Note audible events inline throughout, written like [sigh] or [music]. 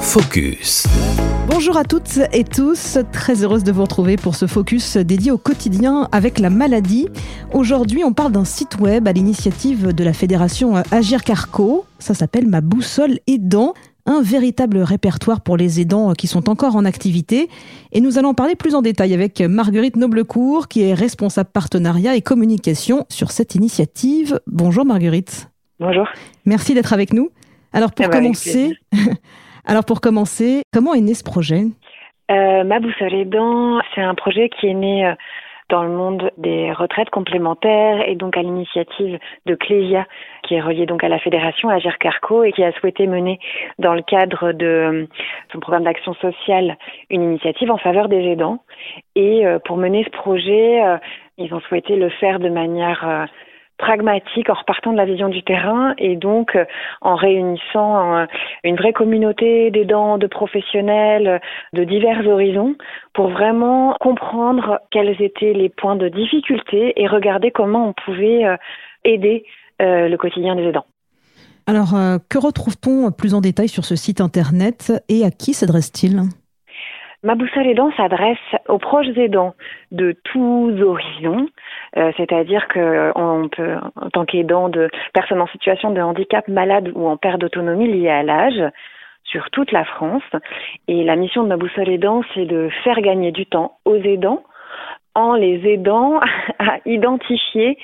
Focus. Bonjour à toutes et tous, très heureuse de vous retrouver pour ce focus dédié au quotidien avec la maladie. Aujourd'hui, on parle d'un site web à l'initiative de la fédération Agir Carco. Ça s'appelle Ma boussole aidant, un véritable répertoire pour les aidants qui sont encore en activité. Et nous allons parler plus en détail avec Marguerite Noblecourt, qui est responsable partenariat et communication sur cette initiative. Bonjour Marguerite. Bonjour. Merci d'être avec nous. Alors pour bah, avec commencer, [laughs] alors pour commencer, comment est né ce projet? Euh, Ma boussole aidant, c'est un projet qui est né euh, dans le monde des retraites complémentaires et donc à l'initiative de Clésia, qui est reliée donc à la fédération Agir Carco et qui a souhaité mener dans le cadre de euh, son programme d'action sociale une initiative en faveur des aidants. Et pour mener ce projet, ils ont souhaité le faire de manière pragmatique en repartant de la vision du terrain et donc euh, en réunissant une vraie communauté d'aidants, de professionnels euh, de divers horizons pour vraiment comprendre quels étaient les points de difficulté et regarder comment on pouvait euh, aider le quotidien des aidants. Alors, que retrouve-t-on plus en détail sur ce site internet et à qui s'adresse-t-il? Ma boussole aidant s'adresse aux proches aidants de tous horizons, euh, c'est-à-dire que on peut, en tant qu'aidant de personnes en situation de handicap, malades ou en perte d'autonomie liée à l'âge, sur toute la France. Et la mission de ma boussole aidant, c'est de faire gagner du temps aux aidants en les aidant [laughs] à identifier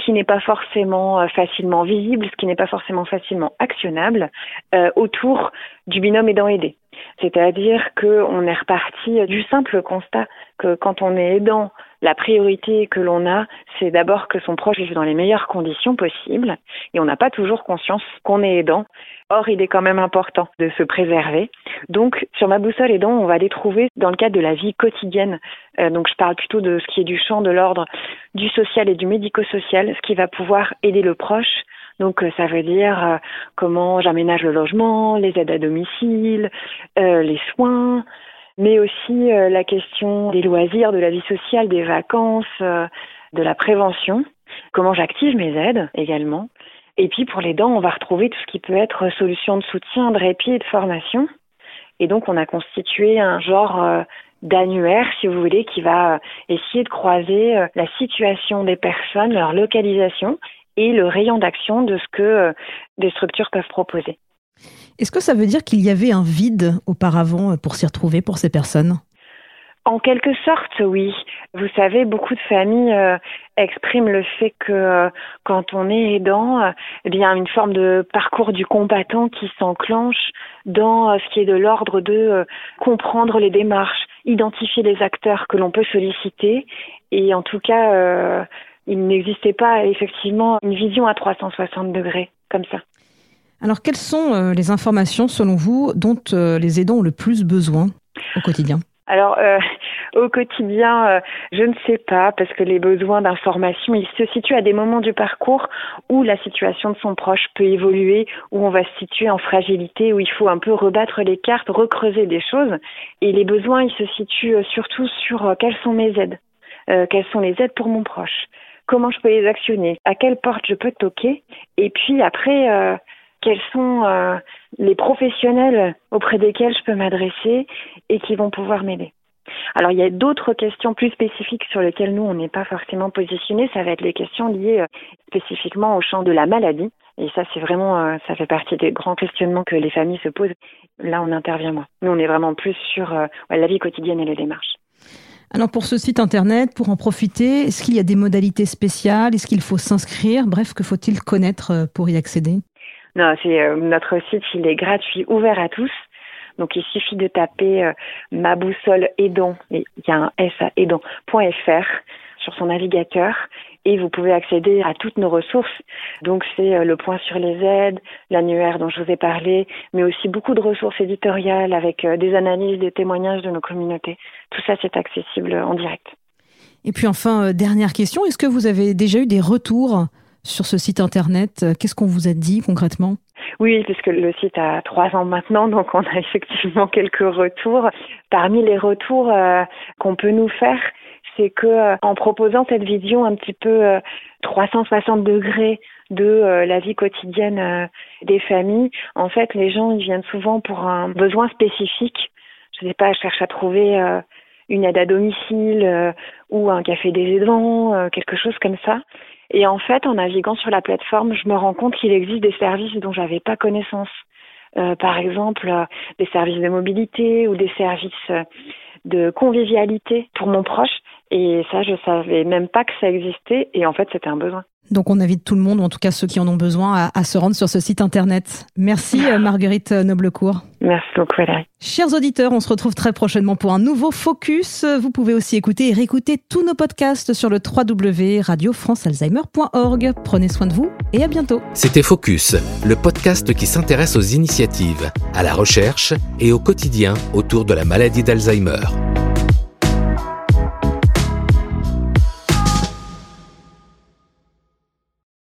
ce qui n'est pas forcément euh, facilement visible, ce qui n'est pas forcément facilement actionnable euh, autour du binôme aidant-aidé. C'est-à-dire qu'on est reparti du simple constat que quand on est aidant, la priorité que l'on a, c'est d'abord que son proche vive dans les meilleures conditions possibles, et on n'a pas toujours conscience qu'on est aidant. Or, il est quand même important de se préserver. Donc, sur ma boussole aidant, on va les trouver dans le cadre de la vie quotidienne. Euh, donc, je parle plutôt de ce qui est du champ de l'ordre du social et du médico-social, ce qui va pouvoir aider le proche donc euh, ça veut dire euh, comment j'aménage le logement, les aides à domicile, euh, les soins, mais aussi la question des loisirs, de la vie sociale, des vacances, de la prévention, comment j'active mes aides également. Et puis pour les dents, on va retrouver tout ce qui peut être solution de soutien, de répit et de formation. Et donc on a constitué un genre d'annuaire, si vous voulez, qui va essayer de croiser la situation des personnes, leur localisation et le rayon d'action de ce que euh, des structures peuvent proposer. Est-ce que ça veut dire qu'il y avait un vide auparavant euh, pour s'y retrouver pour ces personnes? En quelque sorte, oui. Vous savez, beaucoup de familles euh, expriment le fait que euh, quand on est aidant, euh, eh bien, une forme de parcours du combattant qui s'enclenche dans ce qui est de l'ordre de comprendre les démarches, identifier les acteurs que l'on peut solliciter. Et en tout cas, il n'existait pas effectivement une vision à 360 degrés comme ça. Alors, quelles sont euh, les informations, selon vous, dont euh, les aidants ont le plus besoin au quotidien? Alors, euh, [laughs] au quotidien, euh, je ne sais pas, parce que les besoins d'information, ils se situent à des moments du parcours où la situation de son proche peut évoluer, où on va se situer en fragilité, où il faut un peu rebattre les cartes, recreuser des choses. Et les besoins, ils se situent surtout sur euh, quelles sont mes aides, quelles sont les aides pour mon proche, comment je peux les actionner, à quelle porte je peux toquer, et puis après, euh, quels sont euh, les professionnels auprès desquels je peux m'adresser et qui vont pouvoir m'aider. Alors il y a d'autres questions plus spécifiques sur lesquelles nous on n'est pas forcément positionnés. Ça va être les questions liées euh, spécifiquement au champ de la maladie. Et ça c'est vraiment, euh, ça fait partie des grands questionnements que les familles se posent. Là on intervient moins. Nous on est vraiment plus sur euh, la vie quotidienne et les démarches. Alors, pour ce site internet, pour en profiter, est-ce qu'il y a des modalités spéciales? Est-ce qu'il faut s'inscrire? Bref, que faut-il connaître euh, pour y accéder? Non, c'est euh, notre site, il est gratuit, ouvert à tous. Donc il suffit de taper euh, ma boussole aidant, il y a un S à aidant.fr sur son navigateur et vous pouvez accéder à toutes nos ressources. Donc c'est euh, le point sur les aides, l'annuaire dont je vous ai parlé, mais aussi beaucoup de ressources éditoriales avec euh, des analyses, des témoignages de nos communautés. Tout ça c'est accessible en direct. Et puis enfin, euh, dernière question, est-ce que vous avez déjà eu des retours sur ce site internet? Qu'est-ce qu'on vous a dit concrètement? Oui, puisque le site a trois ans maintenant, donc on a [laughs] effectivement quelques retours. Parmi les retours euh, qu'on peut nous faire, c'est que euh, en proposant cette vision un petit peu euh, 360 degrés de euh, la vie quotidienne euh, des familles. En fait, les gens ils viennent souvent pour un besoin spécifique. Je ne sais pas, je cherche à trouver euh, une aide à domicile ou un café des aidants, quelque chose comme ça. Et en fait, en naviguant sur la plateforme, je me rends compte qu'il existe des services dont j'avais pas connaissance. par exemple, des services de mobilité ou des services de convivialité pour mon proche. Et ça, je savais même pas que ça existait. Et en fait, c'était un besoin. Donc on invite tout le monde, ou en tout cas ceux qui en ont besoin, à, se rendre sur ce site internet. Merci euh, [laughs] Marguerite Noblecourt. Merci beaucoup Valérie. Chers auditeurs, on se retrouve très prochainement pour un nouveau Focus. Vous pouvez aussi écouter et réécouter tous nos podcasts sur le www.radiofrancealzheimer.org. Prenez soin de vous et à bientôt. C'était Focus, le podcast qui s'intéresse aux initiatives, à la recherche et au quotidien autour de la maladie d'Alzheimer.